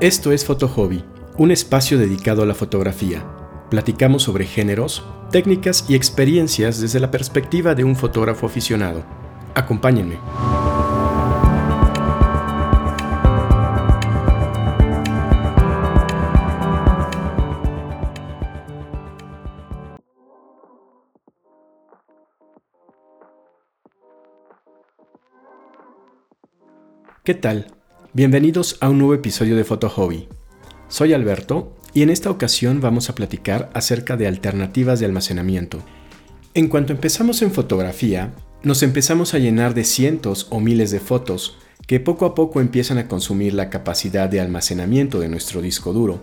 Esto es Foto Hobby, un espacio dedicado a la fotografía. Platicamos sobre géneros, técnicas y experiencias desde la perspectiva de un fotógrafo aficionado. Acompáñenme. ¿Qué tal? Bienvenidos a un nuevo episodio de Foto Hobby. Soy Alberto y en esta ocasión vamos a platicar acerca de alternativas de almacenamiento. En cuanto empezamos en fotografía, nos empezamos a llenar de cientos o miles de fotos que poco a poco empiezan a consumir la capacidad de almacenamiento de nuestro disco duro,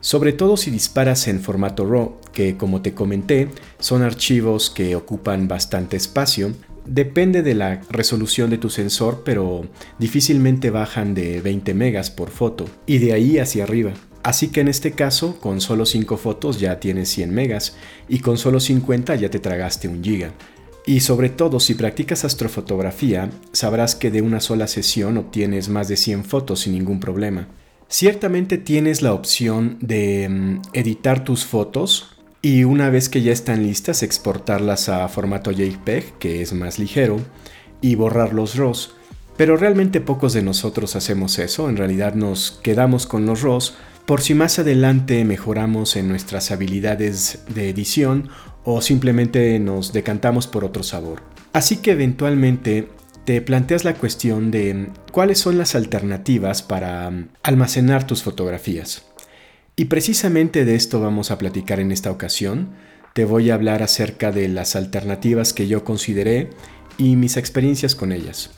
sobre todo si disparas en formato RAW, que como te comenté, son archivos que ocupan bastante espacio, Depende de la resolución de tu sensor, pero difícilmente bajan de 20 megas por foto y de ahí hacia arriba. Así que en este caso, con solo 5 fotos ya tienes 100 megas y con solo 50 ya te tragaste un giga. Y sobre todo si practicas astrofotografía, sabrás que de una sola sesión obtienes más de 100 fotos sin ningún problema. Ciertamente tienes la opción de mm, editar tus fotos y una vez que ya están listas exportarlas a formato JPEG, que es más ligero, y borrar los RAWs. Pero realmente pocos de nosotros hacemos eso, en realidad nos quedamos con los RAWs por si más adelante mejoramos en nuestras habilidades de edición o simplemente nos decantamos por otro sabor. Así que eventualmente te planteas la cuestión de cuáles son las alternativas para almacenar tus fotografías. Y precisamente de esto vamos a platicar en esta ocasión. Te voy a hablar acerca de las alternativas que yo consideré y mis experiencias con ellas.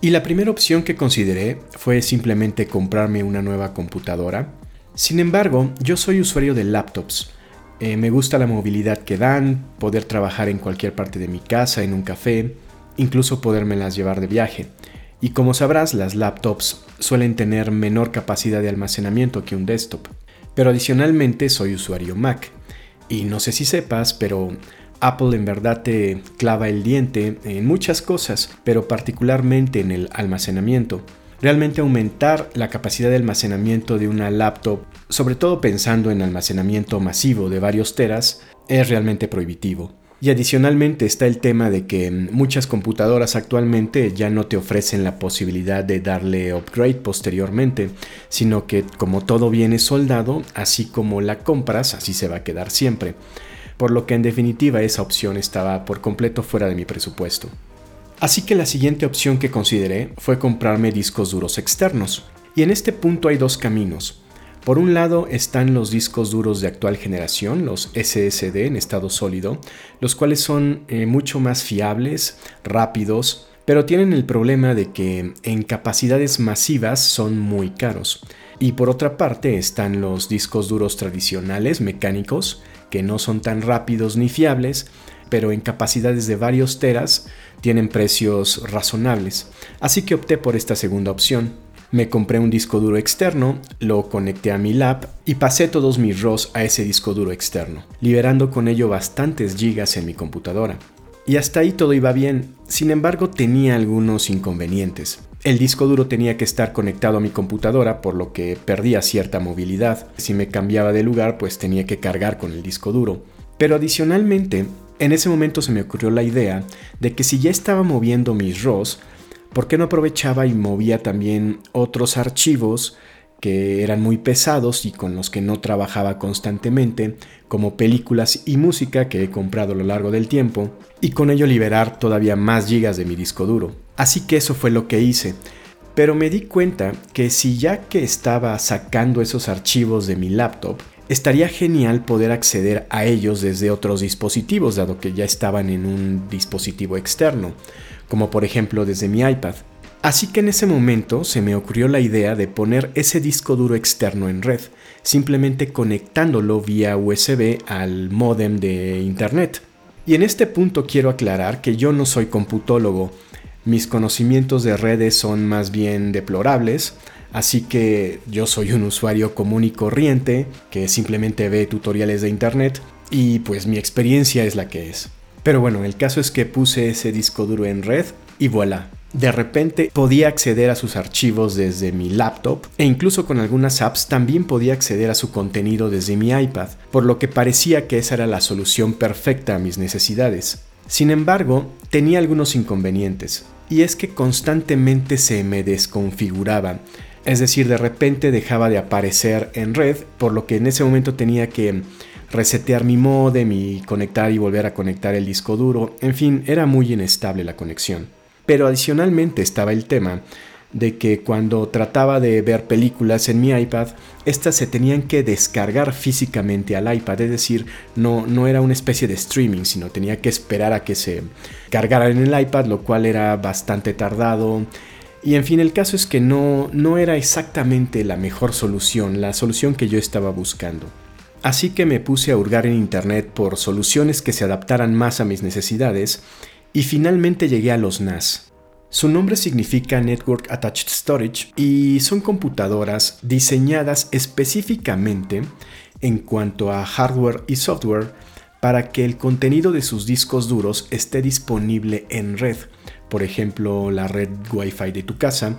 Y la primera opción que consideré fue simplemente comprarme una nueva computadora. Sin embargo, yo soy usuario de laptops. Eh, me gusta la movilidad que dan, poder trabajar en cualquier parte de mi casa, en un café, incluso podérmelas llevar de viaje. Y como sabrás, las laptops suelen tener menor capacidad de almacenamiento que un desktop. Pero adicionalmente soy usuario Mac. Y no sé si sepas, pero Apple en verdad te clava el diente en muchas cosas, pero particularmente en el almacenamiento. Realmente aumentar la capacidad de almacenamiento de una laptop, sobre todo pensando en almacenamiento masivo de varios teras, es realmente prohibitivo. Y adicionalmente está el tema de que muchas computadoras actualmente ya no te ofrecen la posibilidad de darle upgrade posteriormente, sino que como todo viene soldado, así como la compras, así se va a quedar siempre. Por lo que en definitiva esa opción estaba por completo fuera de mi presupuesto. Así que la siguiente opción que consideré fue comprarme discos duros externos. Y en este punto hay dos caminos. Por un lado están los discos duros de actual generación, los SSD en estado sólido, los cuales son eh, mucho más fiables, rápidos, pero tienen el problema de que en capacidades masivas son muy caros. Y por otra parte están los discos duros tradicionales mecánicos, que no son tan rápidos ni fiables, pero en capacidades de varios teras tienen precios razonables. Así que opté por esta segunda opción. Me compré un disco duro externo, lo conecté a mi lap y pasé todos mis ROS a ese disco duro externo, liberando con ello bastantes gigas en mi computadora. Y hasta ahí todo iba bien, sin embargo tenía algunos inconvenientes. El disco duro tenía que estar conectado a mi computadora, por lo que perdía cierta movilidad. Si me cambiaba de lugar, pues tenía que cargar con el disco duro. Pero adicionalmente, en ese momento se me ocurrió la idea de que si ya estaba moviendo mis ROS, ¿por qué no aprovechaba y movía también otros archivos que eran muy pesados y con los que no trabajaba constantemente, como películas y música que he comprado a lo largo del tiempo, y con ello liberar todavía más gigas de mi disco duro. Así que eso fue lo que hice. Pero me di cuenta que si ya que estaba sacando esos archivos de mi laptop, estaría genial poder acceder a ellos desde otros dispositivos, dado que ya estaban en un dispositivo externo como por ejemplo desde mi iPad. Así que en ese momento se me ocurrió la idea de poner ese disco duro externo en red, simplemente conectándolo vía USB al modem de Internet. Y en este punto quiero aclarar que yo no soy computólogo, mis conocimientos de redes son más bien deplorables, así que yo soy un usuario común y corriente que simplemente ve tutoriales de Internet y pues mi experiencia es la que es. Pero bueno, el caso es que puse ese disco duro en red y voilà, de repente podía acceder a sus archivos desde mi laptop e incluso con algunas apps también podía acceder a su contenido desde mi iPad, por lo que parecía que esa era la solución perfecta a mis necesidades. Sin embargo, tenía algunos inconvenientes, y es que constantemente se me desconfiguraba, es decir, de repente dejaba de aparecer en red, por lo que en ese momento tenía que resetear mi modem y conectar y volver a conectar el disco duro, en fin, era muy inestable la conexión. Pero adicionalmente estaba el tema de que cuando trataba de ver películas en mi iPad, estas se tenían que descargar físicamente al iPad, es decir, no, no era una especie de streaming, sino tenía que esperar a que se cargaran en el iPad, lo cual era bastante tardado. Y en fin, el caso es que no, no era exactamente la mejor solución, la solución que yo estaba buscando. Así que me puse a hurgar en internet por soluciones que se adaptaran más a mis necesidades y finalmente llegué a los NAS. Su nombre significa Network Attached Storage y son computadoras diseñadas específicamente en cuanto a hardware y software para que el contenido de sus discos duros esté disponible en red, por ejemplo la red Wi-Fi de tu casa,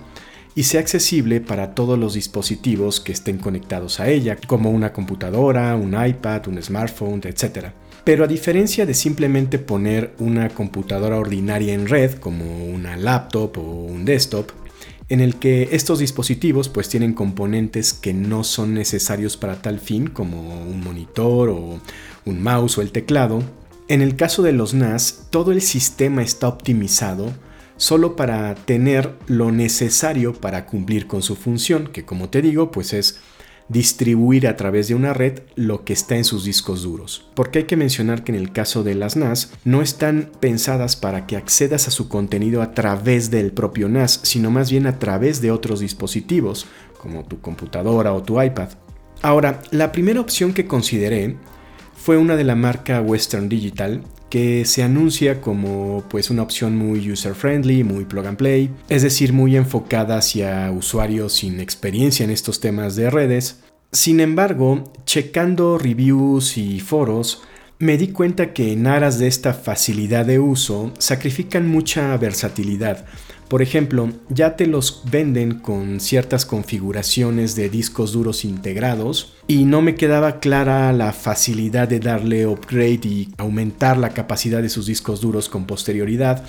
y sea accesible para todos los dispositivos que estén conectados a ella, como una computadora, un iPad, un smartphone, etc. Pero a diferencia de simplemente poner una computadora ordinaria en red, como una laptop o un desktop, en el que estos dispositivos pues tienen componentes que no son necesarios para tal fin, como un monitor o un mouse o el teclado, en el caso de los NAS, todo el sistema está optimizado solo para tener lo necesario para cumplir con su función, que como te digo, pues es distribuir a través de una red lo que está en sus discos duros. Porque hay que mencionar que en el caso de las NAS no están pensadas para que accedas a su contenido a través del propio NAS, sino más bien a través de otros dispositivos, como tu computadora o tu iPad. Ahora, la primera opción que consideré fue una de la marca Western Digital que se anuncia como pues una opción muy user friendly, muy plug and play, es decir, muy enfocada hacia usuarios sin experiencia en estos temas de redes. Sin embargo, checando reviews y foros, me di cuenta que en aras de esta facilidad de uso sacrifican mucha versatilidad. Por ejemplo, ya te los venden con ciertas configuraciones de discos duros integrados y no me quedaba clara la facilidad de darle upgrade y aumentar la capacidad de sus discos duros con posterioridad,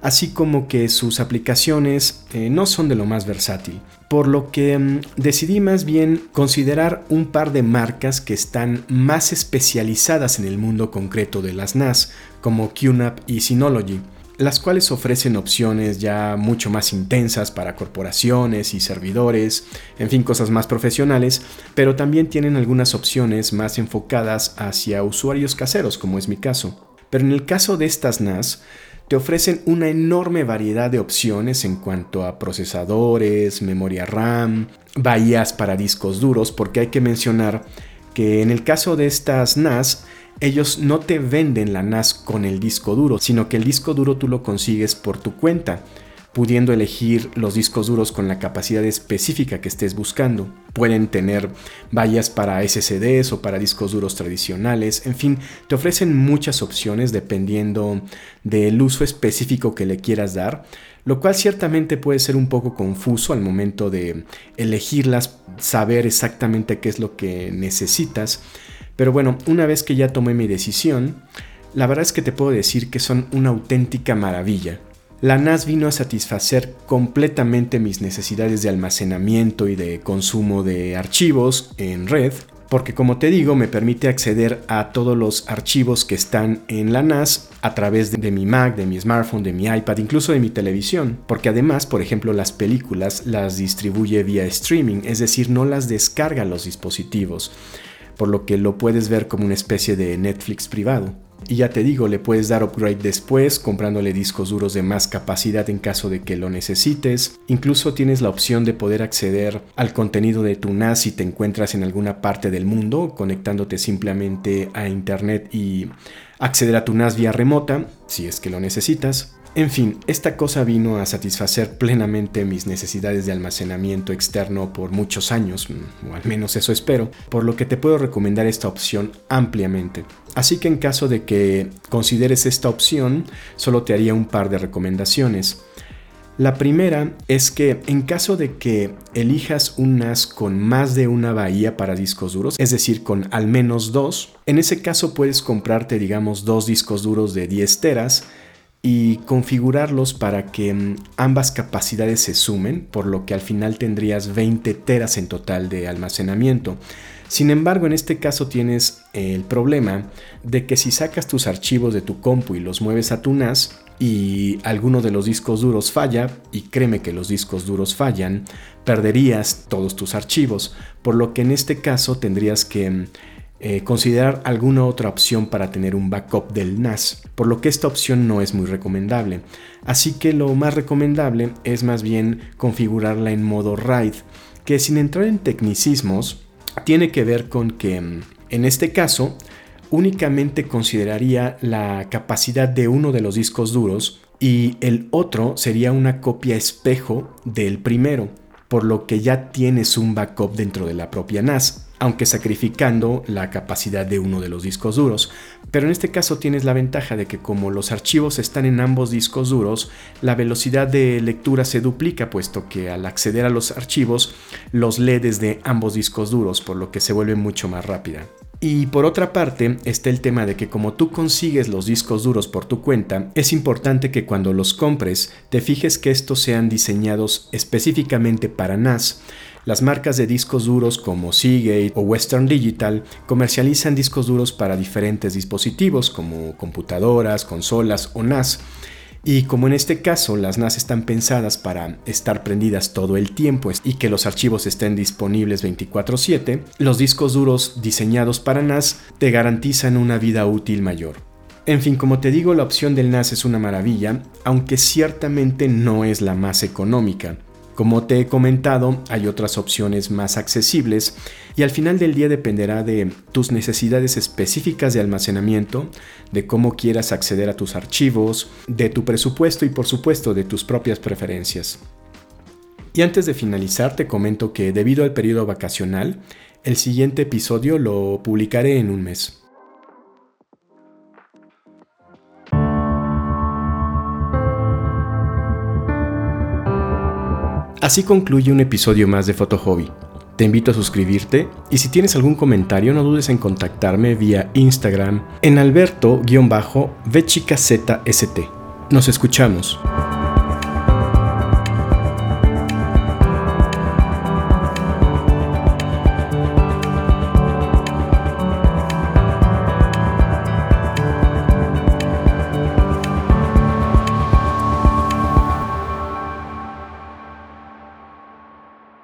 así como que sus aplicaciones eh, no son de lo más versátil. Por lo que mm, decidí más bien considerar un par de marcas que están más especializadas en el mundo concreto de las NAS, como QNAP y Synology las cuales ofrecen opciones ya mucho más intensas para corporaciones y servidores, en fin, cosas más profesionales, pero también tienen algunas opciones más enfocadas hacia usuarios caseros, como es mi caso. Pero en el caso de estas NAS, te ofrecen una enorme variedad de opciones en cuanto a procesadores, memoria RAM, bahías para discos duros, porque hay que mencionar que en el caso de estas NAS, ellos no te venden la NAS con el disco duro, sino que el disco duro tú lo consigues por tu cuenta, pudiendo elegir los discos duros con la capacidad específica que estés buscando. Pueden tener vallas para SSDs o para discos duros tradicionales, en fin, te ofrecen muchas opciones dependiendo del uso específico que le quieras dar, lo cual ciertamente puede ser un poco confuso al momento de elegirlas, saber exactamente qué es lo que necesitas. Pero bueno, una vez que ya tomé mi decisión, la verdad es que te puedo decir que son una auténtica maravilla. La NAS vino a satisfacer completamente mis necesidades de almacenamiento y de consumo de archivos en red, porque como te digo me permite acceder a todos los archivos que están en la NAS a través de mi Mac, de mi smartphone, de mi iPad, incluso de mi televisión, porque además, por ejemplo, las películas las distribuye vía streaming, es decir, no las descarga los dispositivos por lo que lo puedes ver como una especie de Netflix privado. Y ya te digo, le puedes dar upgrade después comprándole discos duros de más capacidad en caso de que lo necesites. Incluso tienes la opción de poder acceder al contenido de tu NAS si te encuentras en alguna parte del mundo, conectándote simplemente a internet y acceder a tu NAS vía remota, si es que lo necesitas. En fin, esta cosa vino a satisfacer plenamente mis necesidades de almacenamiento externo por muchos años, o al menos eso espero, por lo que te puedo recomendar esta opción ampliamente. Así que en caso de que consideres esta opción, solo te haría un par de recomendaciones. La primera es que en caso de que elijas un NAS con más de una bahía para discos duros, es decir, con al menos dos, en ese caso puedes comprarte, digamos, dos discos duros de 10 teras y configurarlos para que mm, ambas capacidades se sumen, por lo que al final tendrías 20 teras en total de almacenamiento. Sin embargo, en este caso tienes el problema de que si sacas tus archivos de tu compu y los mueves a tu NAS y alguno de los discos duros falla, y créeme que los discos duros fallan, perderías todos tus archivos, por lo que en este caso tendrías que eh, considerar alguna otra opción para tener un backup del NAS, por lo que esta opción no es muy recomendable. Así que lo más recomendable es más bien configurarla en modo RAID, que sin entrar en tecnicismos, tiene que ver con que mm, en este caso únicamente consideraría la capacidad de uno de los discos duros y el otro sería una copia espejo del primero, por lo que ya tienes un backup dentro de la propia NAS aunque sacrificando la capacidad de uno de los discos duros. Pero en este caso tienes la ventaja de que como los archivos están en ambos discos duros, la velocidad de lectura se duplica, puesto que al acceder a los archivos los lee desde ambos discos duros, por lo que se vuelve mucho más rápida. Y por otra parte está el tema de que como tú consigues los discos duros por tu cuenta, es importante que cuando los compres te fijes que estos sean diseñados específicamente para NAS, las marcas de discos duros como Seagate o Western Digital comercializan discos duros para diferentes dispositivos como computadoras, consolas o NAS. Y como en este caso las NAS están pensadas para estar prendidas todo el tiempo y que los archivos estén disponibles 24/7, los discos duros diseñados para NAS te garantizan una vida útil mayor. En fin, como te digo, la opción del NAS es una maravilla, aunque ciertamente no es la más económica. Como te he comentado, hay otras opciones más accesibles y al final del día dependerá de tus necesidades específicas de almacenamiento, de cómo quieras acceder a tus archivos, de tu presupuesto y por supuesto de tus propias preferencias. Y antes de finalizar te comento que debido al periodo vacacional, el siguiente episodio lo publicaré en un mes. Así concluye un episodio más de Foto Hobby. Te invito a suscribirte y si tienes algún comentario no dudes en contactarme vía Instagram en alberto-vchicazst. Nos escuchamos.